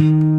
you